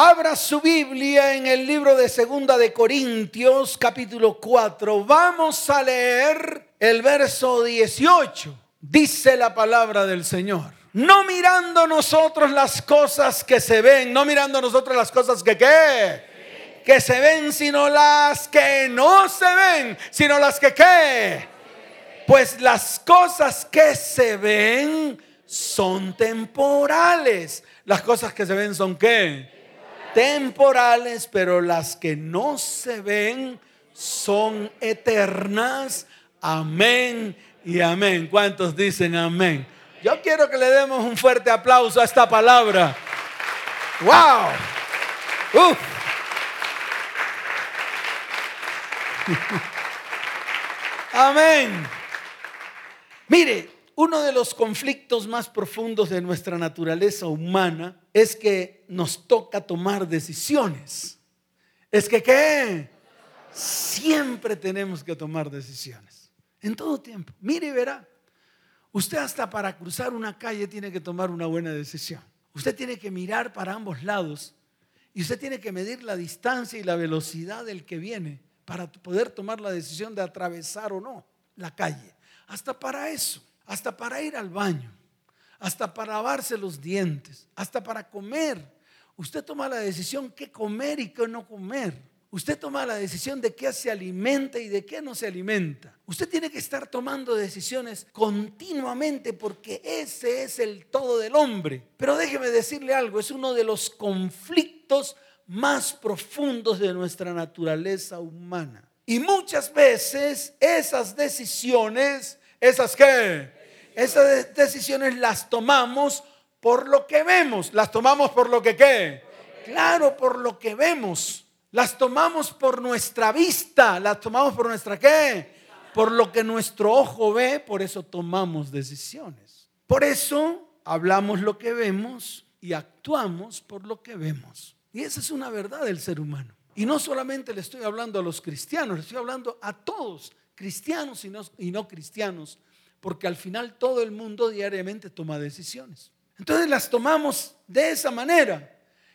Abra su Biblia en el libro de Segunda de Corintios, capítulo 4. Vamos a leer el verso 18. Dice la palabra del Señor. No mirando nosotros las cosas que se ven, no mirando nosotros las cosas que qué, que se ven, sino las que no se ven, sino las que qué. Pues las cosas que se ven son temporales. Las cosas que se ven son qué? Temporales, pero las que no se ven son eternas. Amén y amén. ¿Cuántos dicen amén? Yo quiero que le demos un fuerte aplauso a esta palabra. ¡Wow! Amén. Mire, uno de los conflictos más profundos de nuestra naturaleza humana es que nos toca tomar decisiones. Es que qué? Siempre tenemos que tomar decisiones. En todo tiempo. Mire y verá. Usted hasta para cruzar una calle tiene que tomar una buena decisión. Usted tiene que mirar para ambos lados y usted tiene que medir la distancia y la velocidad del que viene para poder tomar la decisión de atravesar o no la calle. Hasta para eso hasta para ir al baño, hasta para lavarse los dientes, hasta para comer. Usted toma la decisión qué comer y qué no comer. Usted toma la decisión de qué se alimenta y de qué no se alimenta. Usted tiene que estar tomando decisiones continuamente porque ese es el todo del hombre. Pero déjeme decirle algo, es uno de los conflictos más profundos de nuestra naturaleza humana. Y muchas veces esas decisiones, esas que esas decisiones las tomamos por lo que vemos. Las tomamos por lo que qué. Claro, por lo que vemos. Las tomamos por nuestra vista. Las tomamos por nuestra qué. Por lo que nuestro ojo ve. Por eso tomamos decisiones. Por eso hablamos lo que vemos y actuamos por lo que vemos. Y esa es una verdad del ser humano. Y no solamente le estoy hablando a los cristianos, le estoy hablando a todos, cristianos y no, y no cristianos porque al final todo el mundo diariamente toma decisiones. Entonces las tomamos de esa manera.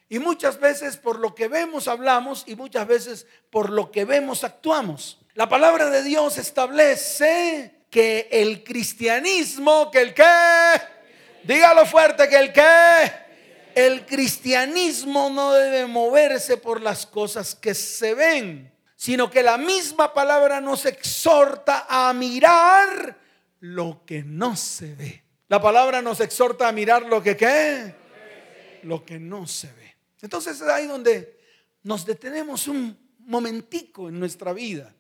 Y muchas veces por lo que vemos hablamos y muchas veces por lo que vemos actuamos. La palabra de Dios establece que el cristianismo, que el qué, dígalo fuerte, que el qué, el cristianismo no debe moverse por las cosas que se ven, sino que la misma palabra nos exhorta a mirar lo que no se ve. La palabra nos exhorta a mirar lo que qué, lo que no se ve. Entonces es ahí donde nos detenemos un momentico en nuestra vida.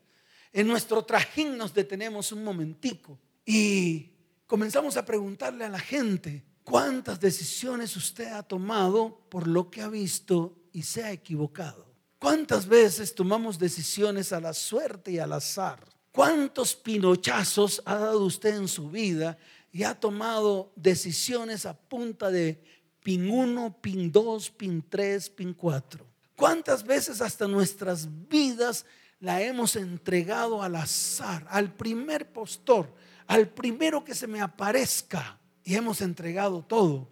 En nuestro trajín nos detenemos un momentico y comenzamos a preguntarle a la gente, ¿cuántas decisiones usted ha tomado por lo que ha visto y se ha equivocado? ¿Cuántas veces tomamos decisiones a la suerte y al azar? ¿Cuántos pinochazos ha dado usted en su vida y ha tomado decisiones a punta de pin 1, pin 2, pin 3, pin 4? ¿Cuántas veces hasta nuestras vidas la hemos entregado al azar, al primer postor, al primero que se me aparezca? Y hemos entregado todo.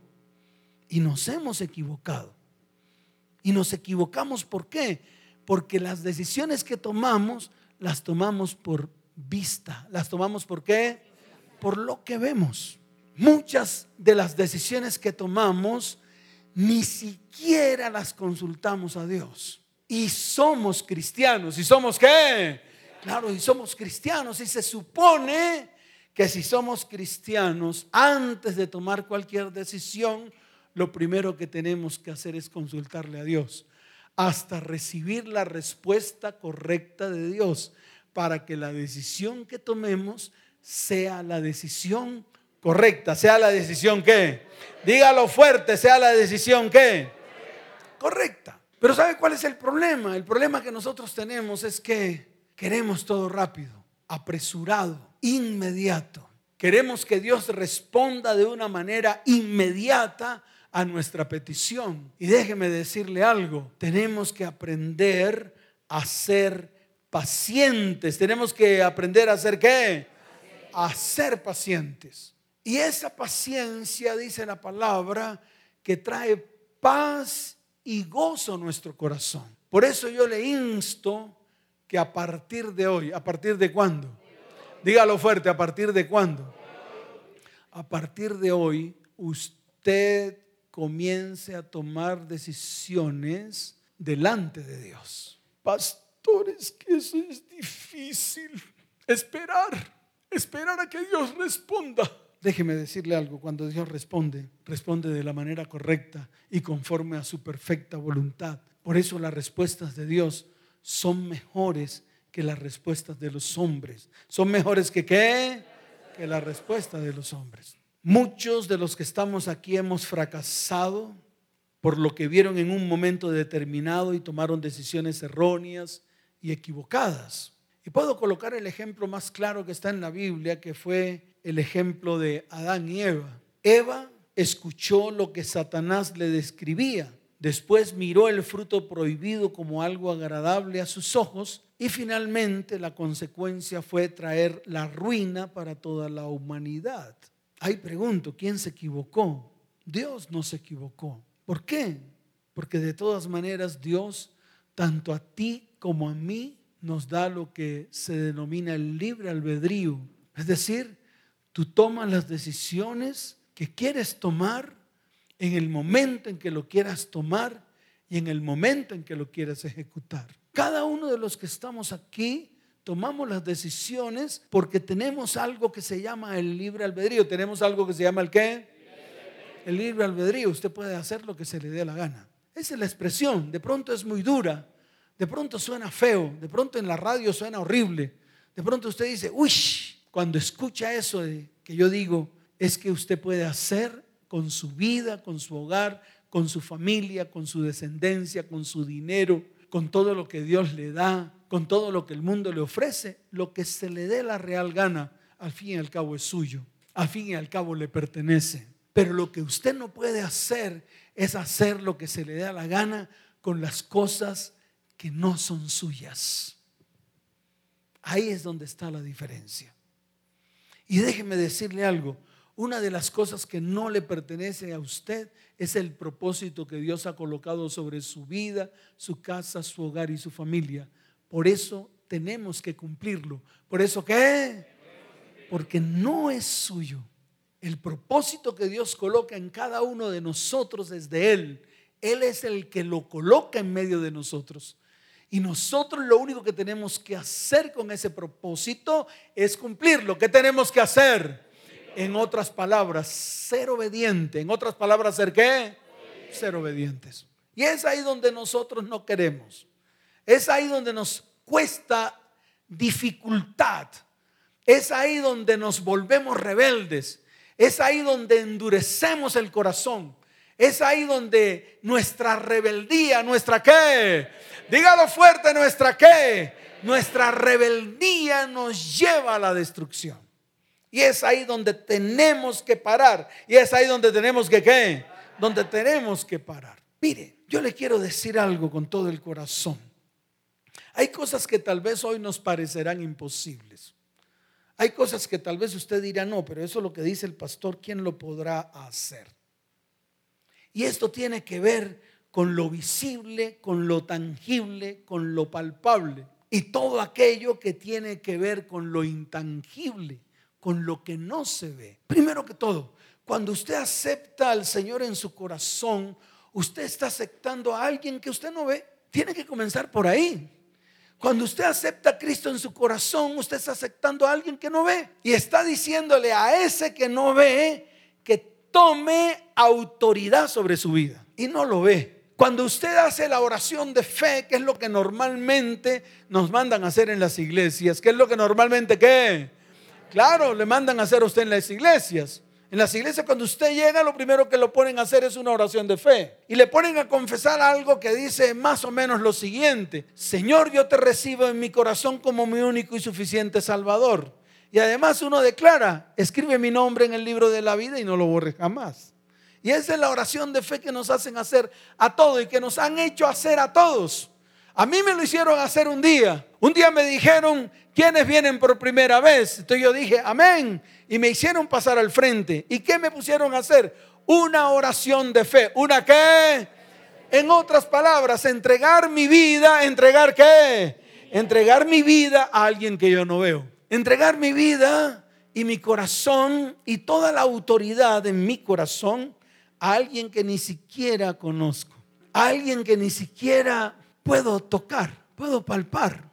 Y nos hemos equivocado. Y nos equivocamos ¿por qué? Porque las decisiones que tomamos las tomamos por vista. ¿Las tomamos por qué? Por lo que vemos. Muchas de las decisiones que tomamos ni siquiera las consultamos a Dios. Y somos cristianos. ¿Y somos qué? Claro, y somos cristianos. Y se supone que si somos cristianos, antes de tomar cualquier decisión, lo primero que tenemos que hacer es consultarle a Dios hasta recibir la respuesta correcta de Dios para que la decisión que tomemos sea la decisión correcta, sea la decisión que, dígalo fuerte, sea la decisión que, correcta. Pero ¿sabe cuál es el problema? El problema que nosotros tenemos es que queremos todo rápido, apresurado, inmediato. Queremos que Dios responda de una manera inmediata a nuestra petición. Y déjeme decirle algo, tenemos que aprender a ser pacientes. Tenemos que aprender a ser qué? A ser pacientes. Y esa paciencia, dice la palabra, que trae paz y gozo nuestro corazón. Por eso yo le insto que a partir de hoy, ¿a partir de cuándo? Dígalo fuerte, ¿a partir de cuándo? A partir de hoy, usted comience a tomar decisiones delante de Dios. Pastores, que eso es difícil. Esperar, esperar a que Dios responda. Déjeme decirle algo, cuando Dios responde, responde de la manera correcta y conforme a su perfecta voluntad. Por eso las respuestas de Dios son mejores que las respuestas de los hombres. Son mejores que qué? Que la respuesta de los hombres. Muchos de los que estamos aquí hemos fracasado por lo que vieron en un momento determinado y tomaron decisiones erróneas y equivocadas. Y puedo colocar el ejemplo más claro que está en la Biblia, que fue el ejemplo de Adán y Eva. Eva escuchó lo que Satanás le describía. Después miró el fruto prohibido como algo agradable a sus ojos y finalmente la consecuencia fue traer la ruina para toda la humanidad. Ahí pregunto, ¿quién se equivocó? Dios no se equivocó. ¿Por qué? Porque de todas maneras Dios, tanto a ti como a mí, nos da lo que se denomina el libre albedrío. Es decir, Tú tomas las decisiones que quieres tomar en el momento en que lo quieras tomar y en el momento en que lo quieras ejecutar. Cada uno de los que estamos aquí tomamos las decisiones porque tenemos algo que se llama el libre albedrío. Tenemos algo que se llama el qué? El libre albedrío. Usted puede hacer lo que se le dé la gana. Esa es la expresión. De pronto es muy dura. De pronto suena feo. De pronto en la radio suena horrible. De pronto usted dice, uy, cuando escucha eso de, que yo digo, es que usted puede hacer con su vida, con su hogar, con su familia, con su descendencia, con su dinero, con todo lo que Dios le da, con todo lo que el mundo le ofrece, lo que se le dé la real gana, al fin y al cabo es suyo, al fin y al cabo le pertenece. Pero lo que usted no puede hacer es hacer lo que se le dé la gana con las cosas que no son suyas. Ahí es donde está la diferencia. Y déjeme decirle algo, una de las cosas que no le pertenece a usted es el propósito que Dios ha colocado sobre su vida, su casa, su hogar y su familia. Por eso tenemos que cumplirlo. ¿Por eso qué? Porque no es suyo. El propósito que Dios coloca en cada uno de nosotros es de Él. Él es el que lo coloca en medio de nosotros. Y nosotros lo único que tenemos que hacer con ese propósito es cumplirlo. ¿Qué tenemos que hacer? En otras palabras, ser obediente. En otras palabras, ¿ser qué? Ser obedientes. Y es ahí donde nosotros no queremos. Es ahí donde nos cuesta dificultad. Es ahí donde nos volvemos rebeldes. Es ahí donde endurecemos el corazón. Es ahí donde nuestra rebeldía, nuestra qué? Dígalo fuerte, nuestra qué? Nuestra rebeldía nos lleva a la destrucción. Y es ahí donde tenemos que parar. Y es ahí donde tenemos que qué? Donde tenemos que parar. Mire, yo le quiero decir algo con todo el corazón. Hay cosas que tal vez hoy nos parecerán imposibles. Hay cosas que tal vez usted dirá, no, pero eso es lo que dice el pastor, ¿quién lo podrá hacer? Y esto tiene que ver con lo visible, con lo tangible, con lo palpable. Y todo aquello que tiene que ver con lo intangible, con lo que no se ve. Primero que todo, cuando usted acepta al Señor en su corazón, usted está aceptando a alguien que usted no ve. Tiene que comenzar por ahí. Cuando usted acepta a Cristo en su corazón, usted está aceptando a alguien que no ve. Y está diciéndole a ese que no ve que tome autoridad sobre su vida. Y no lo ve. Cuando usted hace la oración de fe, que es lo que normalmente nos mandan a hacer en las iglesias, ¿qué es lo que normalmente qué? Claro, le mandan a hacer a usted en las iglesias. En las iglesias cuando usted llega, lo primero que lo ponen a hacer es una oración de fe. Y le ponen a confesar algo que dice más o menos lo siguiente. Señor, yo te recibo en mi corazón como mi único y suficiente Salvador. Y además uno declara, escribe mi nombre en el libro de la vida y no lo borre jamás. Y esa es la oración de fe que nos hacen hacer a todos y que nos han hecho hacer a todos. A mí me lo hicieron hacer un día. Un día me dijeron, ¿quiénes vienen por primera vez? Entonces yo dije, amén. Y me hicieron pasar al frente. ¿Y qué me pusieron a hacer? Una oración de fe. ¿Una qué? En otras palabras, entregar mi vida, entregar qué? Entregar mi vida a alguien que yo no veo. Entregar mi vida y mi corazón y toda la autoridad en mi corazón a alguien que ni siquiera conozco. Alguien que ni siquiera puedo tocar, puedo palpar.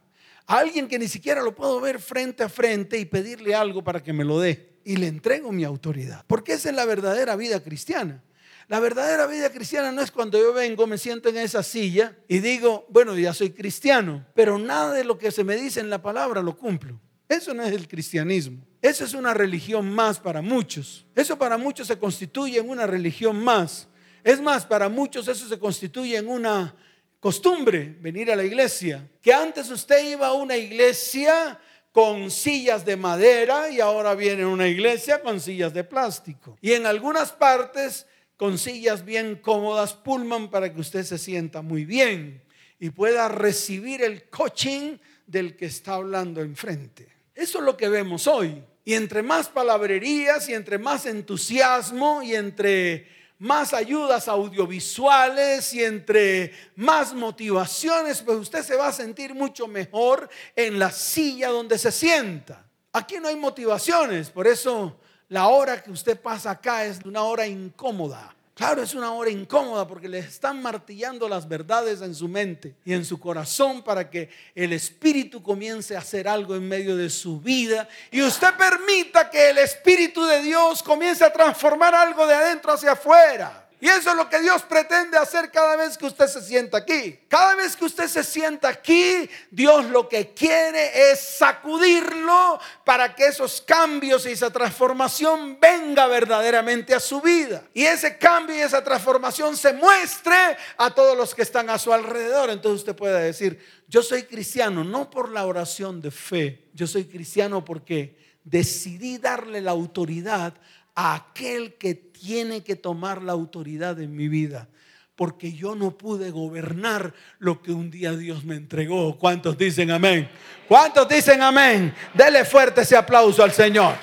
A alguien que ni siquiera lo puedo ver frente a frente y pedirle algo para que me lo dé. Y le entrego mi autoridad. Porque esa es la verdadera vida cristiana. La verdadera vida cristiana no es cuando yo vengo, me siento en esa silla y digo, bueno, ya soy cristiano, pero nada de lo que se me dice en la palabra lo cumplo. Eso no es el cristianismo. Eso es una religión más para muchos. Eso para muchos se constituye en una religión más. Es más, para muchos eso se constituye en una costumbre, venir a la iglesia. Que antes usted iba a una iglesia con sillas de madera y ahora viene una iglesia con sillas de plástico. Y en algunas partes con sillas bien cómodas, Pullman, para que usted se sienta muy bien y pueda recibir el coaching del que está hablando enfrente. Eso es lo que vemos hoy. Y entre más palabrerías y entre más entusiasmo y entre más ayudas audiovisuales y entre más motivaciones, pues usted se va a sentir mucho mejor en la silla donde se sienta. Aquí no hay motivaciones, por eso la hora que usted pasa acá es una hora incómoda. Claro, es una hora incómoda porque le están martillando las verdades en su mente y en su corazón para que el Espíritu comience a hacer algo en medio de su vida y usted permita que el Espíritu de Dios comience a transformar algo de adentro hacia afuera. Y eso es lo que Dios pretende hacer cada vez que usted se sienta aquí. Cada vez que usted se sienta aquí, Dios lo que quiere es sacudirlo para que esos cambios y esa transformación venga verdaderamente a su vida. Y ese cambio y esa transformación se muestre a todos los que están a su alrededor. Entonces usted puede decir, yo soy cristiano no por la oración de fe, yo soy cristiano porque decidí darle la autoridad a aquel que tiene que tomar la autoridad en mi vida. Porque yo no pude gobernar lo que un día Dios me entregó. ¿Cuántos dicen amén? ¿Cuántos dicen amén? Dele fuerte ese aplauso al Señor.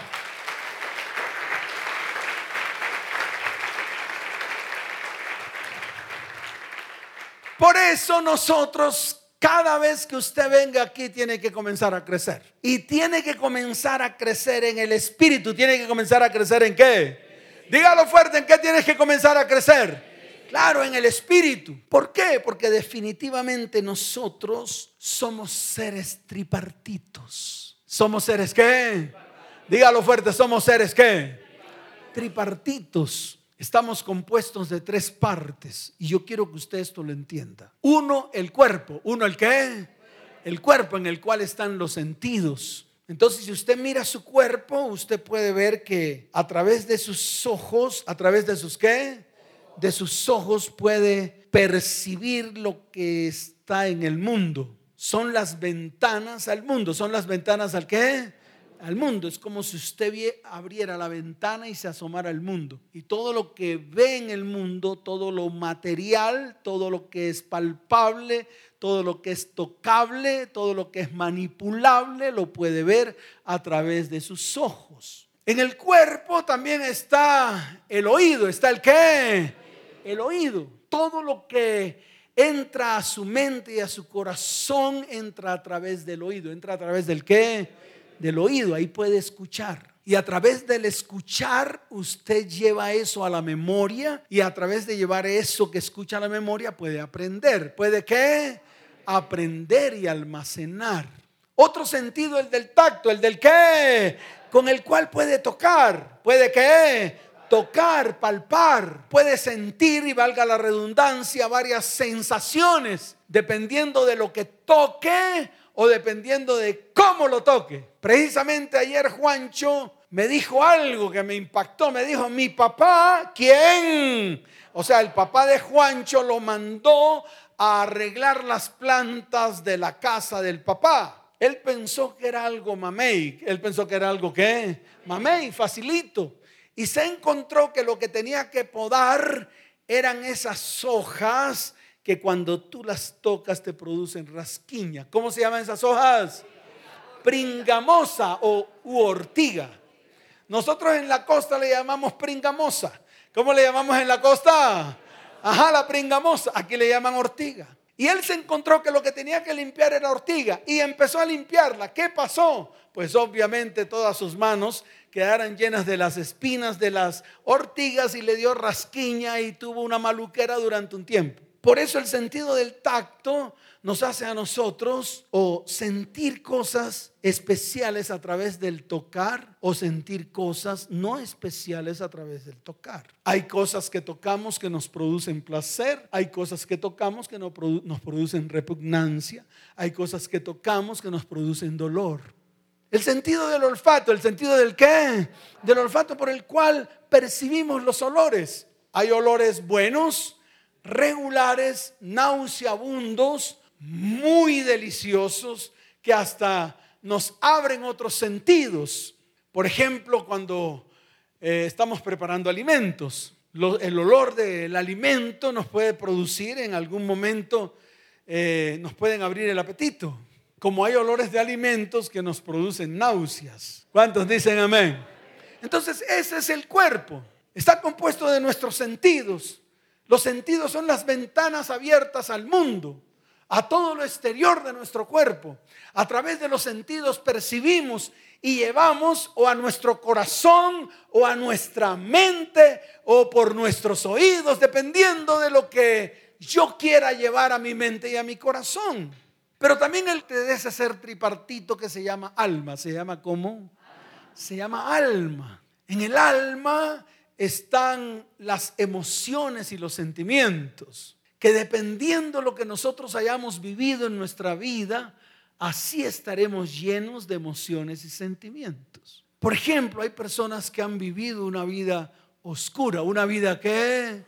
Por eso nosotros cada vez que usted venga aquí tiene que comenzar a crecer. Y tiene que comenzar a crecer en el espíritu. Tiene que comenzar a crecer en qué? Dígalo fuerte, ¿en qué tienes que comenzar a crecer? Claro, en el espíritu. ¿Por qué? Porque definitivamente nosotros somos seres tripartitos. ¿Somos seres qué? Dígalo fuerte, somos seres qué? Tripartitos. Estamos compuestos de tres partes y yo quiero que usted esto lo entienda. Uno, el cuerpo. Uno, el qué? El cuerpo en el cual están los sentidos. Entonces, si usted mira su cuerpo, usted puede ver que a través de sus ojos, a través de sus qué? De sus ojos puede percibir lo que está en el mundo. Son las ventanas al mundo. Son las ventanas al qué? al mundo. Es como si usted abriera la ventana y se asomara al mundo. Y todo lo que ve en el mundo, todo lo material, todo lo que es palpable, todo lo que es tocable, todo lo que es manipulable, lo puede ver a través de sus ojos. En el cuerpo también está el oído. ¿Está el qué? El oído. Todo lo que entra a su mente y a su corazón entra a través del oído. Entra a través del qué? del oído, ahí puede escuchar. Y a través del escuchar, usted lleva eso a la memoria y a través de llevar eso que escucha a la memoria puede aprender. ¿Puede qué? Aprender y almacenar. Otro sentido, el del tacto, el del qué, con el cual puede tocar. ¿Puede qué? Tocar, palpar, puede sentir y valga la redundancia varias sensaciones dependiendo de lo que toque o dependiendo de cómo lo toque. Precisamente ayer Juancho me dijo algo que me impactó. Me dijo, mi papá, ¿quién? O sea, el papá de Juancho lo mandó a arreglar las plantas de la casa del papá. Él pensó que era algo mamey. Él pensó que era algo que mamey, facilito. Y se encontró que lo que tenía que podar eran esas hojas que cuando tú las tocas te producen rasquiña. ¿Cómo se llaman esas hojas? Pringamosa o ortiga. Nosotros en la costa le llamamos pringamosa. ¿Cómo le llamamos en la costa? Ajá, la pringamosa. Aquí le llaman ortiga. Y él se encontró que lo que tenía que limpiar era ortiga y empezó a limpiarla. ¿Qué pasó? Pues obviamente todas sus manos quedaron llenas de las espinas de las ortigas y le dio rasquiña y tuvo una maluquera durante un tiempo. Por eso el sentido del tacto nos hace a nosotros o sentir cosas especiales a través del tocar o sentir cosas no especiales a través del tocar. Hay cosas que tocamos que nos producen placer, hay cosas que tocamos que nos producen repugnancia, hay cosas que tocamos que nos producen dolor. El sentido del olfato, el sentido del qué? Del olfato por el cual percibimos los olores. Hay olores buenos, regulares, nauseabundos, muy deliciosos que hasta nos abren otros sentidos. Por ejemplo, cuando eh, estamos preparando alimentos, el olor del alimento nos puede producir en algún momento, eh, nos pueden abrir el apetito. Como hay olores de alimentos que nos producen náuseas. ¿Cuántos dicen amén? Entonces, ese es el cuerpo. Está compuesto de nuestros sentidos. Los sentidos son las ventanas abiertas al mundo a todo lo exterior de nuestro cuerpo. A través de los sentidos percibimos y llevamos o a nuestro corazón o a nuestra mente o por nuestros oídos, dependiendo de lo que yo quiera llevar a mi mente y a mi corazón. Pero también el de ese ser tripartito que se llama alma, se llama ¿cómo? Se llama alma. En el alma están las emociones y los sentimientos que dependiendo lo que nosotros hayamos vivido en nuestra vida, así estaremos llenos de emociones y sentimientos. Por ejemplo, hay personas que han vivido una vida oscura, una vida que...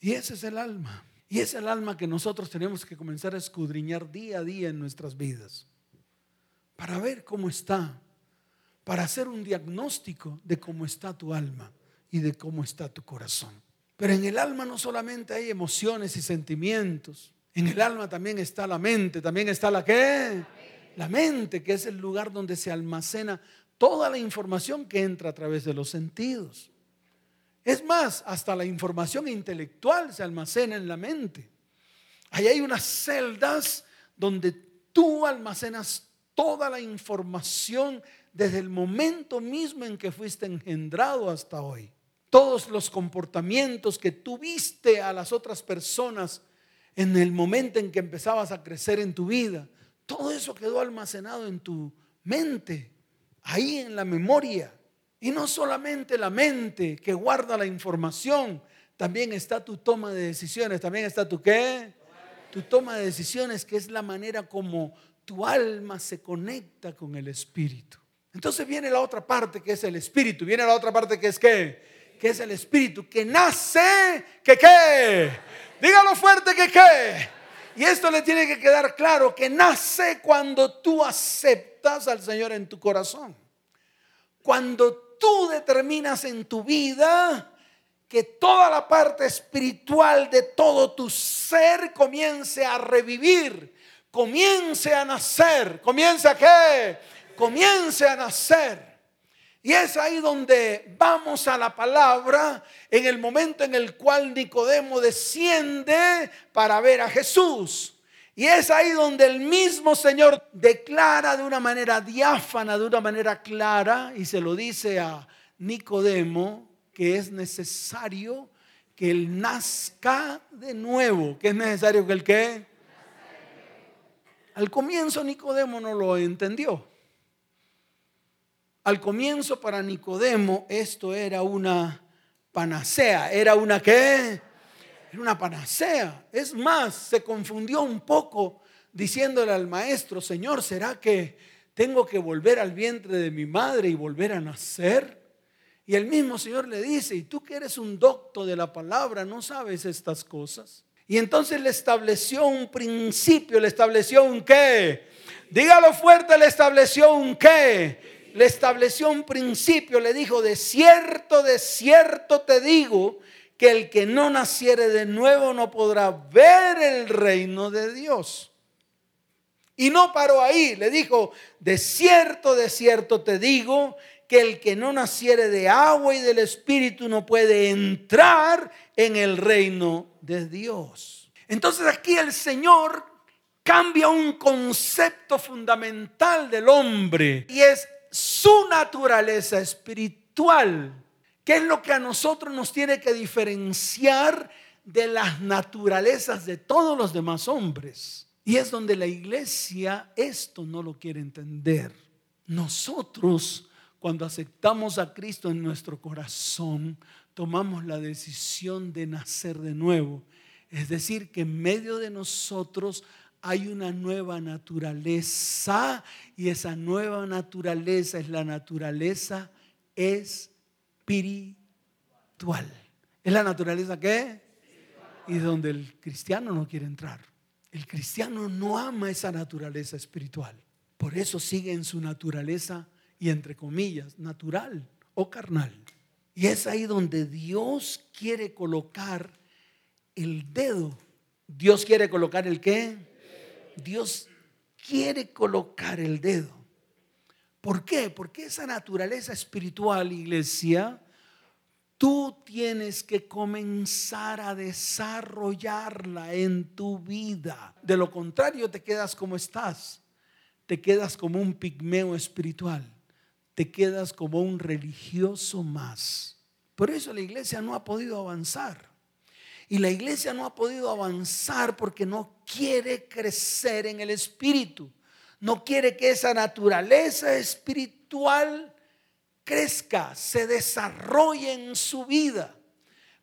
Y ese es el alma. Y es el alma que nosotros tenemos que comenzar a escudriñar día a día en nuestras vidas. Para ver cómo está. Para hacer un diagnóstico de cómo está tu alma y de cómo está tu corazón. Pero en el alma no solamente hay emociones y sentimientos. En el alma también está la mente. También está la qué? La mente, que es el lugar donde se almacena toda la información que entra a través de los sentidos. Es más, hasta la información intelectual se almacena en la mente. Ahí hay unas celdas donde tú almacenas toda la información desde el momento mismo en que fuiste engendrado hasta hoy todos los comportamientos que tuviste a las otras personas en el momento en que empezabas a crecer en tu vida, todo eso quedó almacenado en tu mente, ahí en la memoria. Y no solamente la mente que guarda la información, también está tu toma de decisiones, también está tu qué? Tu toma de decisiones, que es la manera como tu alma se conecta con el espíritu. Entonces viene la otra parte que es el espíritu, viene la otra parte que es qué? Que es el Espíritu, que nace, que qué. Dígalo fuerte que qué. Y esto le tiene que quedar claro, que nace cuando tú aceptas al Señor en tu corazón. Cuando tú determinas en tu vida que toda la parte espiritual de todo tu ser comience a revivir, comience a nacer, comience a qué, comience a nacer. Y es ahí donde vamos a la palabra en el momento en el cual Nicodemo desciende para ver a Jesús. Y es ahí donde el mismo Señor declara de una manera diáfana, de una manera clara, y se lo dice a Nicodemo, que es necesario que él nazca de nuevo. ¿Qué es necesario que el qué? Al comienzo Nicodemo no lo entendió. Al comienzo para Nicodemo esto era una panacea, era una qué? Era una panacea. Es más, se confundió un poco diciéndole al maestro, Señor, ¿será que tengo que volver al vientre de mi madre y volver a nacer? Y el mismo Señor le dice, y tú que eres un docto de la palabra, ¿no sabes estas cosas? Y entonces le estableció un principio, le estableció un qué. Dígalo fuerte, le estableció un qué le estableció un principio, le dijo, de cierto, de cierto te digo, que el que no naciere de nuevo no podrá ver el reino de Dios. Y no paró ahí, le dijo, de cierto, de cierto te digo, que el que no naciere de agua y del Espíritu no puede entrar en el reino de Dios. Entonces aquí el Señor cambia un concepto fundamental del hombre y es su naturaleza espiritual, que es lo que a nosotros nos tiene que diferenciar de las naturalezas de todos los demás hombres. Y es donde la iglesia esto no lo quiere entender. Nosotros, cuando aceptamos a Cristo en nuestro corazón, tomamos la decisión de nacer de nuevo. Es decir, que en medio de nosotros hay una nueva naturaleza y esa nueva naturaleza es la naturaleza espiritual. ¿Es la naturaleza qué? Y donde el cristiano no quiere entrar. El cristiano no ama esa naturaleza espiritual. Por eso sigue en su naturaleza y entre comillas, natural o carnal. Y es ahí donde Dios quiere colocar el dedo. Dios quiere colocar el qué? Dios quiere colocar el dedo. ¿Por qué? Porque esa naturaleza espiritual, iglesia, tú tienes que comenzar a desarrollarla en tu vida. De lo contrario, te quedas como estás. Te quedas como un pigmeo espiritual. Te quedas como un religioso más. Por eso la iglesia no ha podido avanzar. Y la iglesia no ha podido avanzar porque no quiere crecer en el espíritu. No quiere que esa naturaleza espiritual crezca, se desarrolle en su vida.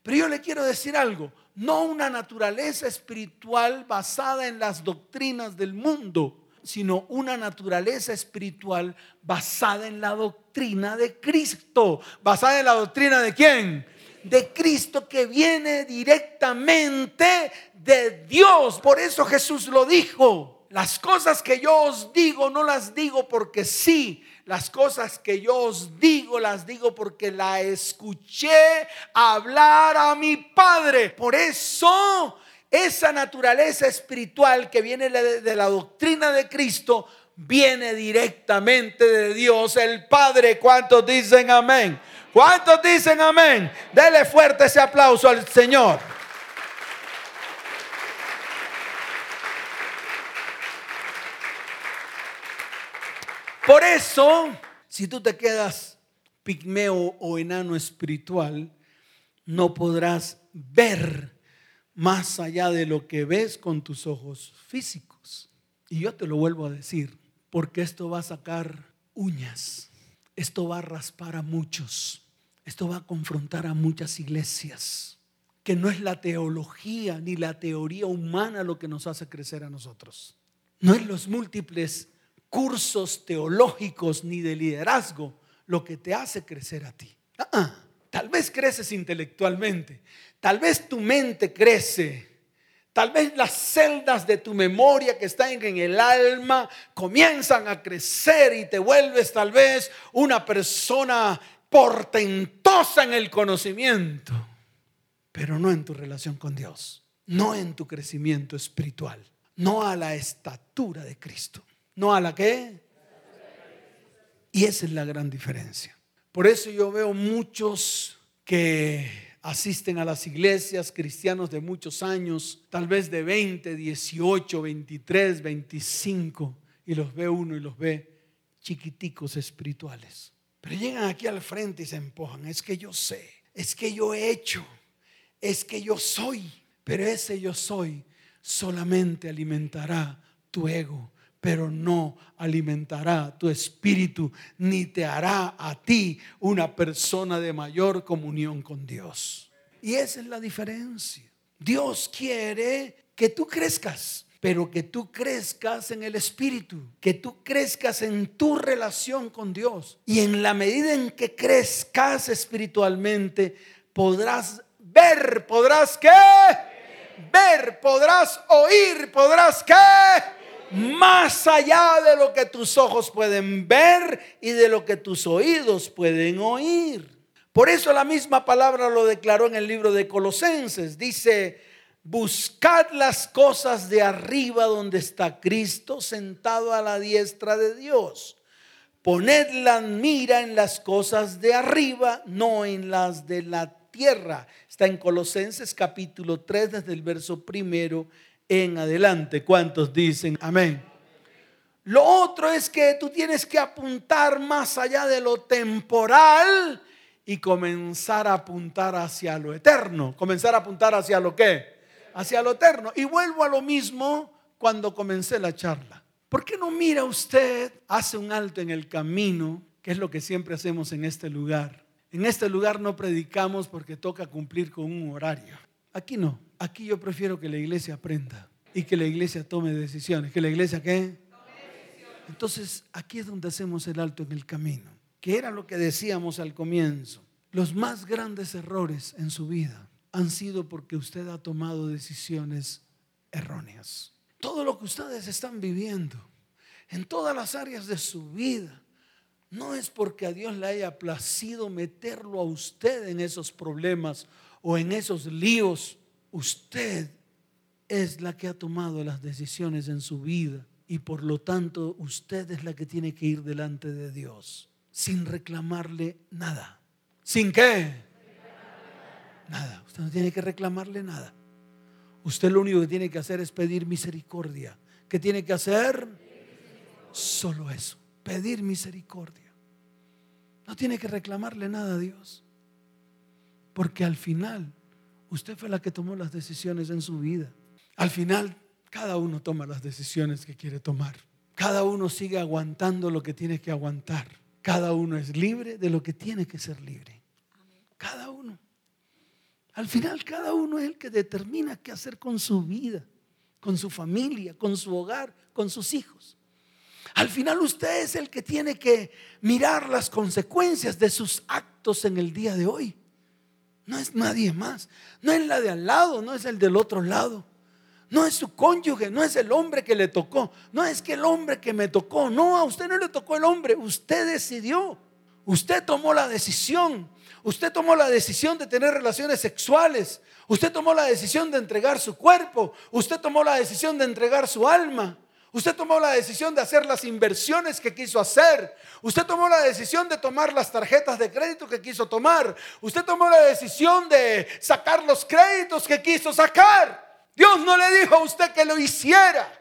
Pero yo le quiero decir algo, no una naturaleza espiritual basada en las doctrinas del mundo, sino una naturaleza espiritual basada en la doctrina de Cristo. ¿Basada en la doctrina de quién? De Cristo que viene directamente de Dios. Por eso Jesús lo dijo. Las cosas que yo os digo no las digo porque sí. Las cosas que yo os digo las digo porque la escuché hablar a mi Padre. Por eso esa naturaleza espiritual que viene de la doctrina de Cristo viene directamente de Dios el Padre. ¿Cuántos dicen amén? ¿Cuántos dicen amén? Dele fuerte ese aplauso al Señor. Por eso, si tú te quedas pigmeo o enano espiritual, no podrás ver más allá de lo que ves con tus ojos físicos. Y yo te lo vuelvo a decir, porque esto va a sacar uñas, esto va a raspar a muchos. Esto va a confrontar a muchas iglesias, que no es la teología ni la teoría humana lo que nos hace crecer a nosotros. No es los múltiples cursos teológicos ni de liderazgo lo que te hace crecer a ti. Ah, ah. tal vez creces intelectualmente, tal vez tu mente crece, Tal vez las celdas de tu memoria que están en el alma comienzan a crecer y te vuelves tal vez una persona portentosa en el conocimiento, pero no en tu relación con Dios, no en tu crecimiento espiritual, no a la estatura de Cristo, no a la que. Y esa es la gran diferencia. Por eso yo veo muchos que asisten a las iglesias, cristianos de muchos años, tal vez de 20, 18, 23, 25, y los ve uno y los ve chiquiticos espirituales. Pero llegan aquí al frente y se empujan. Es que yo sé, es que yo he hecho, es que yo soy. Pero ese yo soy solamente alimentará tu ego, pero no alimentará tu espíritu, ni te hará a ti una persona de mayor comunión con Dios. Y esa es la diferencia. Dios quiere que tú crezcas pero que tú crezcas en el Espíritu, que tú crezcas en tu relación con Dios. Y en la medida en que crezcas espiritualmente, podrás ver, podrás qué? Ver, podrás oír, podrás qué? Más allá de lo que tus ojos pueden ver y de lo que tus oídos pueden oír. Por eso la misma palabra lo declaró en el libro de Colosenses. Dice, Buscad las cosas de arriba donde está Cristo sentado a la diestra de Dios. poned la mira en las cosas de arriba, no en las de la tierra. Está en Colosenses capítulo 3, desde el verso primero en adelante. ¿Cuántos dicen amén? Lo otro es que tú tienes que apuntar más allá de lo temporal y comenzar a apuntar hacia lo eterno. Comenzar a apuntar hacia lo que? Hacia lo eterno. Y vuelvo a lo mismo cuando comencé la charla. ¿Por qué no mira usted, hace un alto en el camino, que es lo que siempre hacemos en este lugar? En este lugar no predicamos porque toca cumplir con un horario. Aquí no. Aquí yo prefiero que la iglesia aprenda y que la iglesia tome decisiones. ¿Que la iglesia qué? Entonces, aquí es donde hacemos el alto en el camino, que era lo que decíamos al comienzo. Los más grandes errores en su vida han sido porque usted ha tomado decisiones erróneas. Todo lo que ustedes están viviendo en todas las áreas de su vida no es porque a Dios le haya placido meterlo a usted en esos problemas o en esos líos. Usted es la que ha tomado las decisiones en su vida y por lo tanto usted es la que tiene que ir delante de Dios sin reclamarle nada. ¿Sin qué? Nada. Usted no tiene que reclamarle nada. Usted lo único que tiene que hacer es pedir misericordia. ¿Qué tiene que hacer? Solo eso, pedir misericordia. No tiene que reclamarle nada a Dios. Porque al final usted fue la que tomó las decisiones en su vida. Al final cada uno toma las decisiones que quiere tomar. Cada uno sigue aguantando lo que tiene que aguantar. Cada uno es libre de lo que tiene que ser libre. Al final cada uno es el que determina qué hacer con su vida, con su familia, con su hogar, con sus hijos. Al final usted es el que tiene que mirar las consecuencias de sus actos en el día de hoy. No es nadie más. No es la de al lado, no es el del otro lado. No es su cónyuge, no es el hombre que le tocó, no es que el hombre que me tocó, no, a usted no le tocó el hombre, usted decidió, usted tomó la decisión, usted tomó la decisión de tener relaciones sexuales, usted tomó la decisión de entregar su cuerpo, usted tomó la decisión de entregar su alma. Usted tomó la decisión de hacer las inversiones que quiso hacer. Usted tomó la decisión de tomar las tarjetas de crédito que quiso tomar. Usted tomó la decisión de sacar los créditos que quiso sacar. Dios no le dijo a usted que lo hiciera.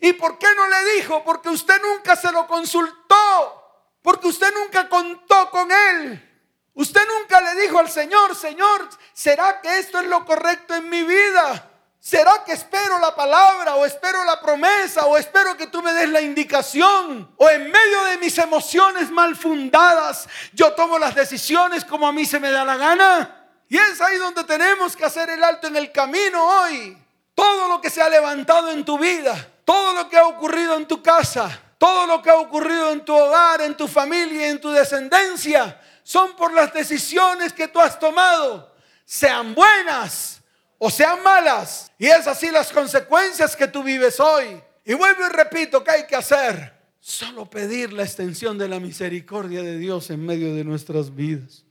¿Y por qué no le dijo? Porque usted nunca se lo consultó. Porque usted nunca contó con él. Usted nunca le dijo al Señor, Señor, ¿será que esto es lo correcto en mi vida? ¿Será que espero la palabra o espero la promesa o espero que tú me des la indicación? O en medio de mis emociones mal fundadas, yo tomo las decisiones como a mí se me da la gana. Y es ahí donde tenemos que hacer el alto en el camino hoy. Todo lo que se ha levantado en tu vida, todo lo que ha ocurrido en tu casa, todo lo que ha ocurrido en tu hogar, en tu familia, en tu descendencia, son por las decisiones que tú has tomado, sean buenas o sean malas. Y es así las consecuencias que tú vives hoy. Y vuelvo y repito, ¿qué hay que hacer? Solo pedir la extensión de la misericordia de Dios en medio de nuestras vidas.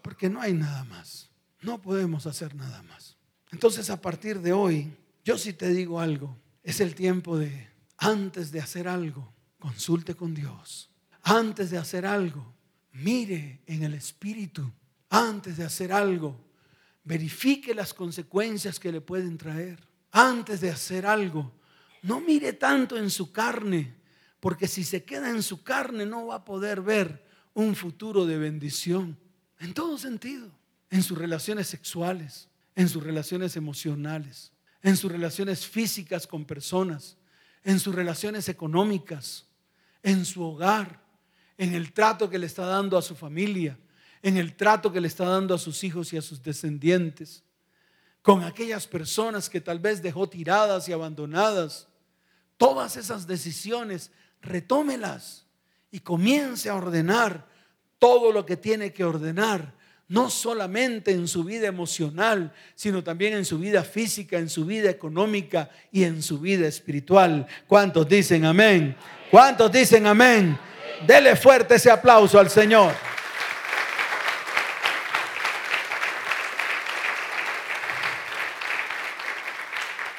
Porque no hay nada más. No podemos hacer nada más. Entonces a partir de hoy, yo sí te digo algo, es el tiempo de, antes de hacer algo, consulte con Dios. Antes de hacer algo, mire en el Espíritu. Antes de hacer algo, verifique las consecuencias que le pueden traer. Antes de hacer algo, no mire tanto en su carne, porque si se queda en su carne no va a poder ver un futuro de bendición. En todo sentido, en sus relaciones sexuales, en sus relaciones emocionales, en sus relaciones físicas con personas, en sus relaciones económicas, en su hogar, en el trato que le está dando a su familia, en el trato que le está dando a sus hijos y a sus descendientes, con aquellas personas que tal vez dejó tiradas y abandonadas. Todas esas decisiones, retómelas y comience a ordenar todo lo que tiene que ordenar no solamente en su vida emocional, sino también en su vida física, en su vida económica y en su vida espiritual. ¿Cuántos dicen amén? ¿Cuántos dicen amén? Dele fuerte ese aplauso al Señor.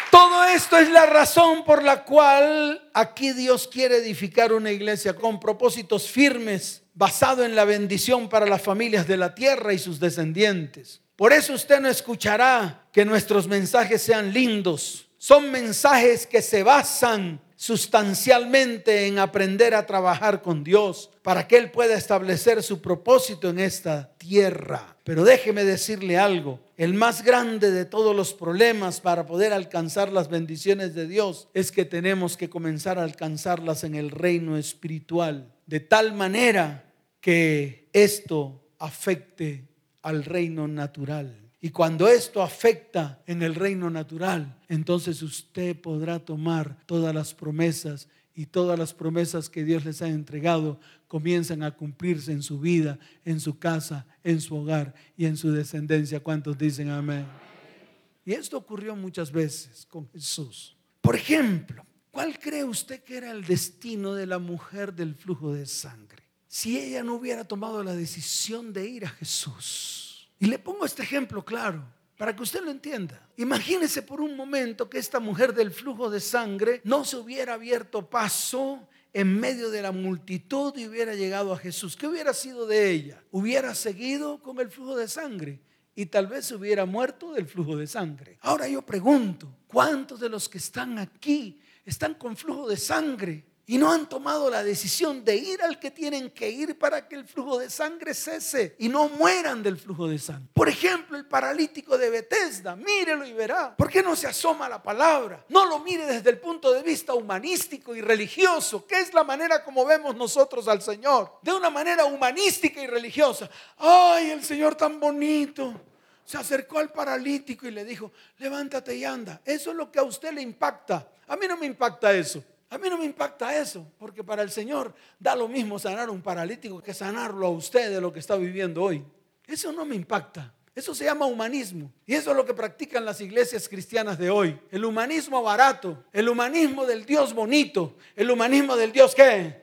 Todo esto es la razón por la cual aquí Dios quiere edificar una iglesia con propósitos firmes, basado en la bendición para las familias de la tierra y sus descendientes. Por eso usted no escuchará que nuestros mensajes sean lindos. Son mensajes que se basan sustancialmente en aprender a trabajar con Dios para que Él pueda establecer su propósito en esta tierra. Pero déjeme decirle algo, el más grande de todos los problemas para poder alcanzar las bendiciones de Dios es que tenemos que comenzar a alcanzarlas en el reino espiritual, de tal manera que esto afecte al reino natural. Y cuando esto afecta en el reino natural, entonces usted podrá tomar todas las promesas y todas las promesas que Dios les ha entregado comienzan a cumplirse en su vida, en su casa, en su hogar y en su descendencia. ¿Cuántos dicen amén? Y esto ocurrió muchas veces con Jesús. Por ejemplo, ¿cuál cree usted que era el destino de la mujer del flujo de sangre? Si ella no hubiera tomado la decisión de ir a Jesús y le pongo este ejemplo claro para que usted lo entienda. Imagínese por un momento que esta mujer del flujo de sangre no se hubiera abierto paso en medio de la multitud y hubiera llegado a Jesús. ¿Qué hubiera sido de ella? Hubiera seguido con el flujo de sangre y tal vez hubiera muerto del flujo de sangre. Ahora yo pregunto, ¿cuántos de los que están aquí están con flujo de sangre? y no han tomado la decisión de ir al que tienen que ir para que el flujo de sangre cese y no mueran del flujo de sangre. Por ejemplo, el paralítico de Bethesda, mírelo y verá. ¿Por qué no se asoma la palabra? No lo mire desde el punto de vista humanístico y religioso, que es la manera como vemos nosotros al Señor. De una manera humanística y religiosa. Ay, el Señor tan bonito se acercó al paralítico y le dijo, levántate y anda. Eso es lo que a usted le impacta. A mí no me impacta eso. A mí no me impacta eso, porque para el Señor da lo mismo sanar a un paralítico que sanarlo a usted de lo que está viviendo hoy. Eso no me impacta. Eso se llama humanismo. Y eso es lo que practican las iglesias cristianas de hoy. El humanismo barato, el humanismo del Dios bonito, el humanismo del Dios qué?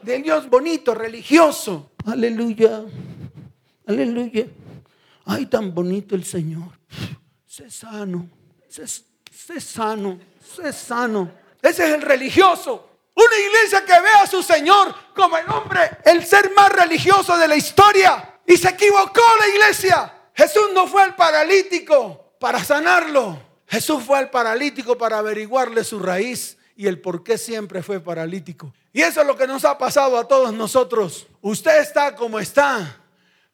Del Dios bonito, religioso. Aleluya, aleluya. Ay, tan bonito el Señor. Sé sano, sé, sano, sé sano. Ese es el religioso. Una iglesia que ve a su Señor como el hombre, el ser más religioso de la historia. Y se equivocó la iglesia. Jesús no fue al paralítico para sanarlo. Jesús fue al paralítico para averiguarle su raíz y el por qué siempre fue paralítico. Y eso es lo que nos ha pasado a todos nosotros. Usted está como está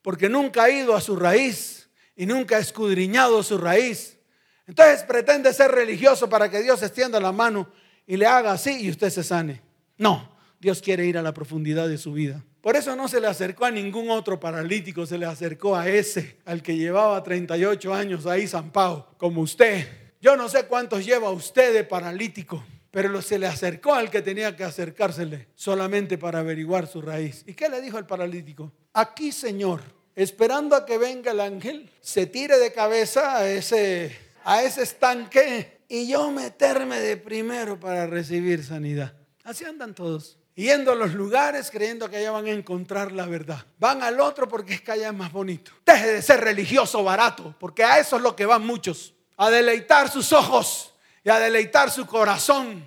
porque nunca ha ido a su raíz y nunca ha escudriñado su raíz. Entonces pretende ser religioso para que Dios extienda la mano y le haga así y usted se sane. No, Dios quiere ir a la profundidad de su vida. Por eso no se le acercó a ningún otro paralítico, se le acercó a ese, al que llevaba 38 años ahí zampado, como usted. Yo no sé cuántos lleva usted de paralítico, pero se le acercó al que tenía que acercársele solamente para averiguar su raíz. ¿Y qué le dijo el paralítico? Aquí, Señor, esperando a que venga el ángel, se tire de cabeza a ese, a ese estanque y yo meterme de primero para recibir sanidad. Así andan todos. Yendo a los lugares creyendo que allá van a encontrar la verdad. Van al otro porque es que allá es más bonito. Deje de ser religioso barato, porque a eso es lo que van muchos. A deleitar sus ojos y a deleitar su corazón,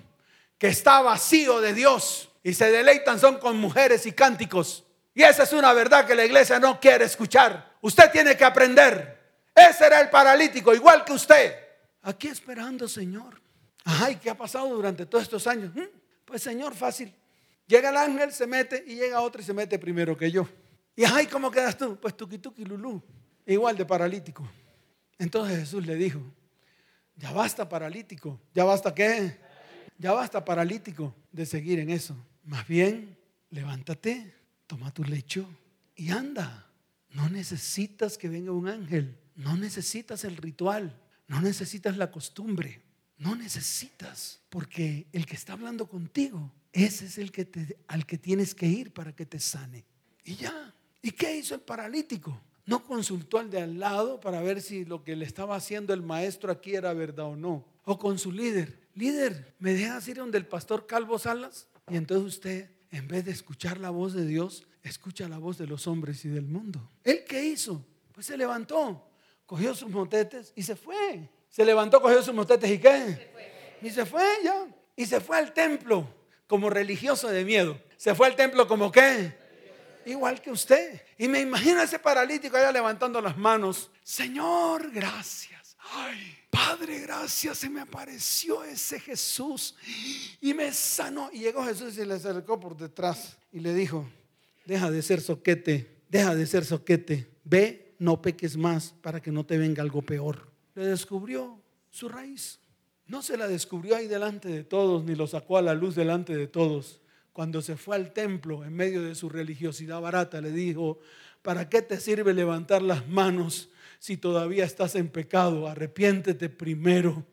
que está vacío de Dios. Y se deleitan son con mujeres y cánticos. Y esa es una verdad que la iglesia no quiere escuchar. Usted tiene que aprender. Ese era el paralítico, igual que usted aquí esperando, Señor. Ay, ¿qué ha pasado durante todos estos años? ¿Mm? Pues, Señor, fácil. Llega el ángel, se mete y llega otro y se mete primero que yo. Y ay, ¿cómo quedas tú? Pues tuki tuki lulú, igual de paralítico. Entonces Jesús le dijo, ya basta paralítico, ya basta qué? Ya basta paralítico de seguir en eso. Más bien, levántate, toma tu lecho y anda. No necesitas que venga un ángel, no necesitas el ritual, no necesitas la costumbre, no necesitas, porque el que está hablando contigo, ese es el que al que tienes que ir para que te sane. Y ya. ¿Y qué hizo el paralítico? No consultó al de al lado para ver si lo que le estaba haciendo el maestro aquí era verdad o no. O con su líder. Líder, ¿me dejas ir donde el pastor Calvo Salas? Y entonces usted, en vez de escuchar la voz de Dios, escucha la voz de los hombres y del mundo. ¿Él qué hizo? Pues se levantó cogió sus motetes y se fue. Se levantó, cogió sus motetes y qué. Y se fue ya. Y se fue al templo como religioso de miedo. Se fue al templo como qué? Igual que usted. Y me imagino ese paralítico allá levantando las manos. Señor, gracias. Ay, Padre, gracias. Se me apareció ese Jesús y me sanó. Y llegó Jesús y le acercó por detrás y le dijo, deja de ser soquete, deja de ser soquete. Ve, no peques más para que no te venga algo peor. Le descubrió su raíz. No se la descubrió ahí delante de todos, ni lo sacó a la luz delante de todos. Cuando se fue al templo, en medio de su religiosidad barata, le dijo, ¿para qué te sirve levantar las manos si todavía estás en pecado? Arrepiéntete primero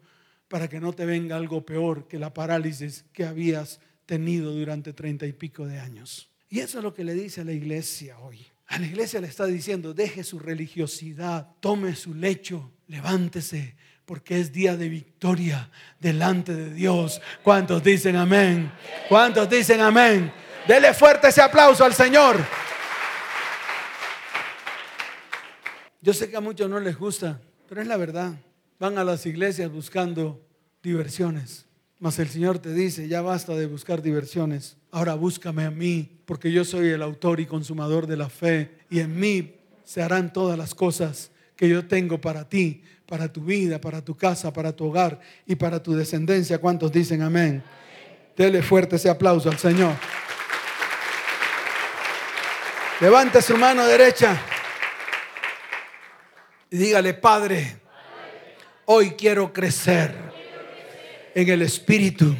para que no te venga algo peor que la parálisis que habías tenido durante treinta y pico de años. Y eso es lo que le dice a la iglesia hoy. A la iglesia le está diciendo, deje su religiosidad, tome su lecho, levántese, porque es día de victoria delante de Dios. ¿Cuántos dicen amén? ¿Cuántos dicen amén? Dele fuerte ese aplauso al Señor. Yo sé que a muchos no les gusta, pero es la verdad. Van a las iglesias buscando diversiones. Mas el Señor te dice, ya basta de buscar diversiones. Ahora búscame a mí, porque yo soy el autor y consumador de la fe. Y en mí se harán todas las cosas que yo tengo para ti para tu vida, para tu casa, para tu hogar y para tu descendencia. ¿Cuántos dicen amén? Dele fuerte ese aplauso al Señor. Levante su mano derecha dígale, Padre, hoy quiero crecer en el Espíritu.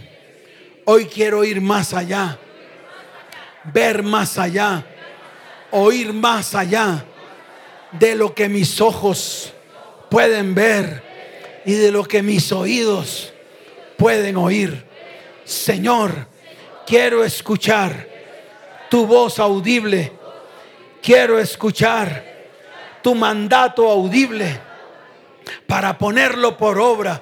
Hoy quiero ir más allá, ver más allá, oír más allá de lo que mis ojos pueden ver y de lo que mis oídos pueden oír. Señor, quiero escuchar tu voz audible. Quiero escuchar tu mandato audible para ponerlo por obra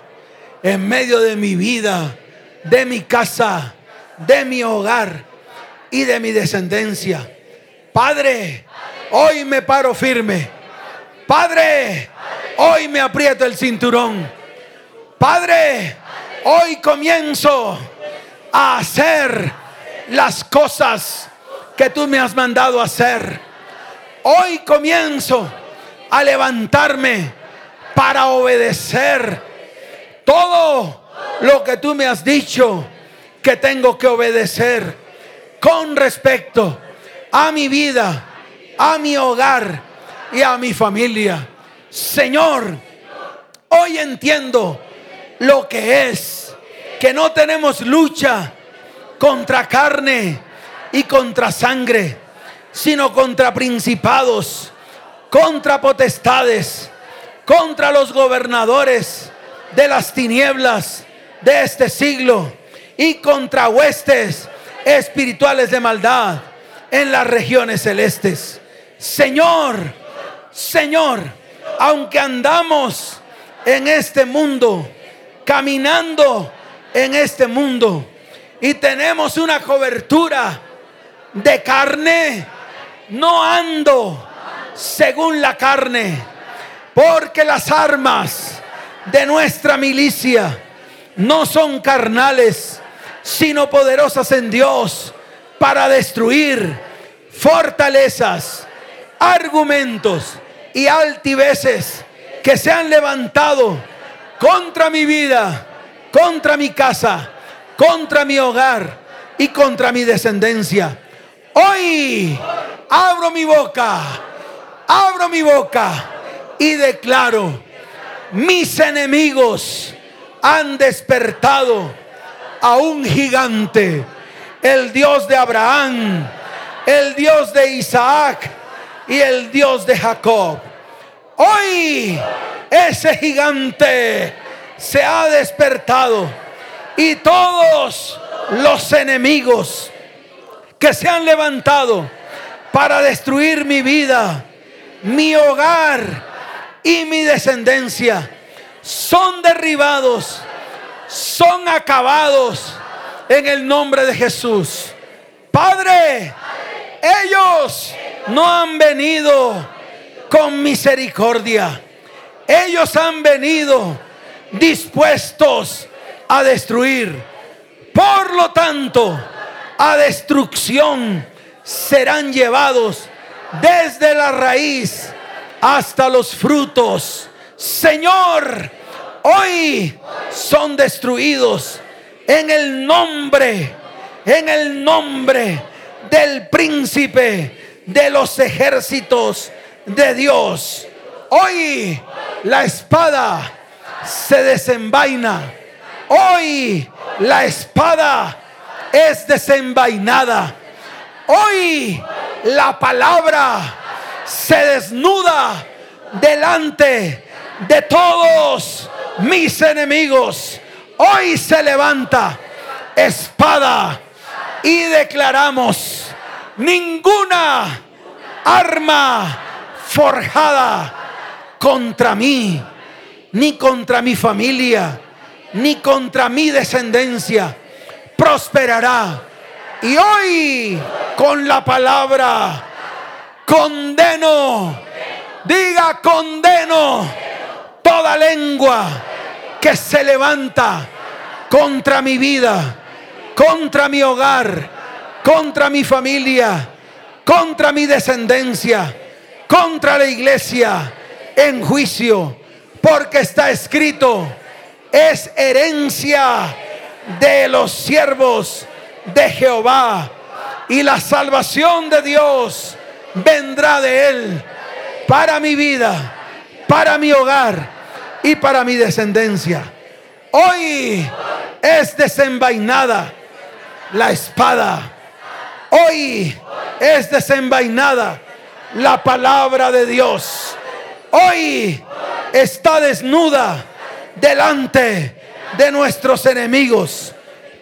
en medio de mi vida, de mi casa, de mi hogar y de mi descendencia. Padre, hoy me paro firme. Padre, Hoy me aprieto el cinturón. Padre, hoy comienzo a hacer las cosas que tú me has mandado hacer. Hoy comienzo a levantarme para obedecer todo lo que tú me has dicho que tengo que obedecer con respecto a mi vida, a mi hogar y a mi familia. Señor, hoy entiendo lo que es que no tenemos lucha contra carne y contra sangre, sino contra principados, contra potestades, contra los gobernadores de las tinieblas de este siglo y contra huestes espirituales de maldad en las regiones celestes. Señor, Señor, aunque andamos en este mundo, caminando en este mundo y tenemos una cobertura de carne, no ando según la carne, porque las armas de nuestra milicia no son carnales, sino poderosas en Dios para destruir fortalezas, argumentos y altiveces que se han levantado contra mi vida, contra mi casa, contra mi hogar y contra mi descendencia. Hoy abro mi boca, abro mi boca y declaro, mis enemigos han despertado a un gigante, el Dios de Abraham, el Dios de Isaac y el Dios de Jacob. Hoy ese gigante se ha despertado y todos los enemigos que se han levantado para destruir mi vida, mi hogar y mi descendencia son derribados, son acabados en el nombre de Jesús. Padre, ellos no han venido con misericordia. Ellos han venido dispuestos a destruir. Por lo tanto, a destrucción serán llevados desde la raíz hasta los frutos. Señor, hoy son destruidos en el nombre, en el nombre del príncipe de los ejércitos de Dios. Hoy la espada se desenvaina. Hoy la espada es desenvainada. Hoy la palabra se desnuda delante de todos mis enemigos. Hoy se levanta espada y declaramos ninguna arma forjada contra mí, ni contra mi familia, ni contra mi descendencia, prosperará. Y hoy con la palabra condeno, diga condeno toda lengua que se levanta contra mi vida, contra mi hogar, contra mi familia, contra mi descendencia, contra la iglesia en juicio, porque está escrito, es herencia de los siervos de Jehová y la salvación de Dios vendrá de él para mi vida, para mi hogar y para mi descendencia. Hoy es desenvainada la espada. Hoy es desenvainada la palabra de Dios. Hoy está desnuda delante de nuestros enemigos.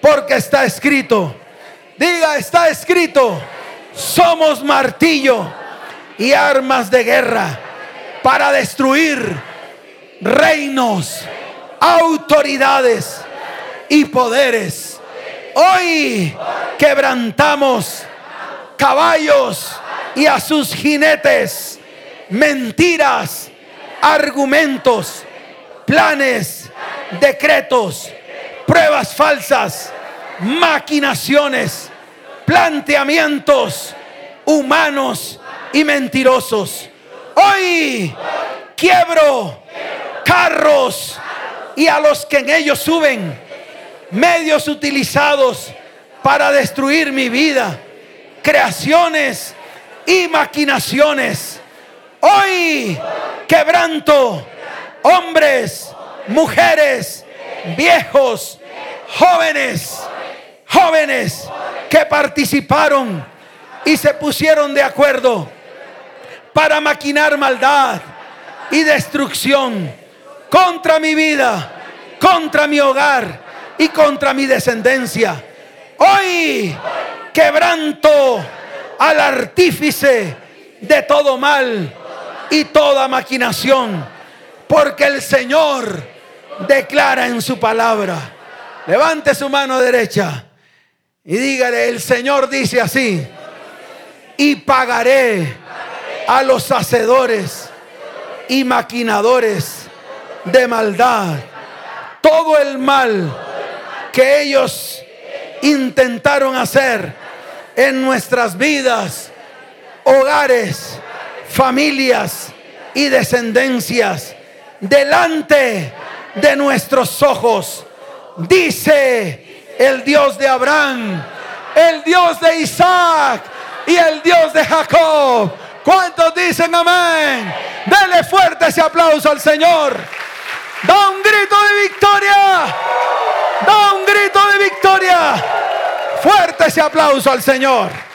Porque está escrito, diga, está escrito, somos martillo y armas de guerra para destruir reinos, autoridades y poderes. Hoy quebrantamos caballos y a sus jinetes, mentiras, argumentos, planes, decretos, pruebas falsas, maquinaciones, planteamientos humanos y mentirosos. Hoy quiebro carros y a los que en ellos suben, medios utilizados para destruir mi vida, creaciones y maquinaciones. Hoy quebranto hombres, mujeres, viejos, jóvenes, jóvenes que participaron y se pusieron de acuerdo para maquinar maldad y destrucción contra mi vida, contra mi hogar y contra mi descendencia. Hoy quebranto al artífice de todo mal y toda maquinación, porque el Señor declara en su palabra. Levante su mano derecha y dígale, el Señor dice así, y pagaré a los hacedores y maquinadores de maldad todo el mal que ellos intentaron hacer en nuestras vidas, hogares, familias y descendencias delante de nuestros ojos. Dice el Dios de Abraham, el Dios de Isaac y el Dios de Jacob. ¿Cuántos dicen amén? Dele fuerte ese aplauso al Señor. Da un grito de victoria. Da un grito de victoria. Fuerte ese aplauso al Señor.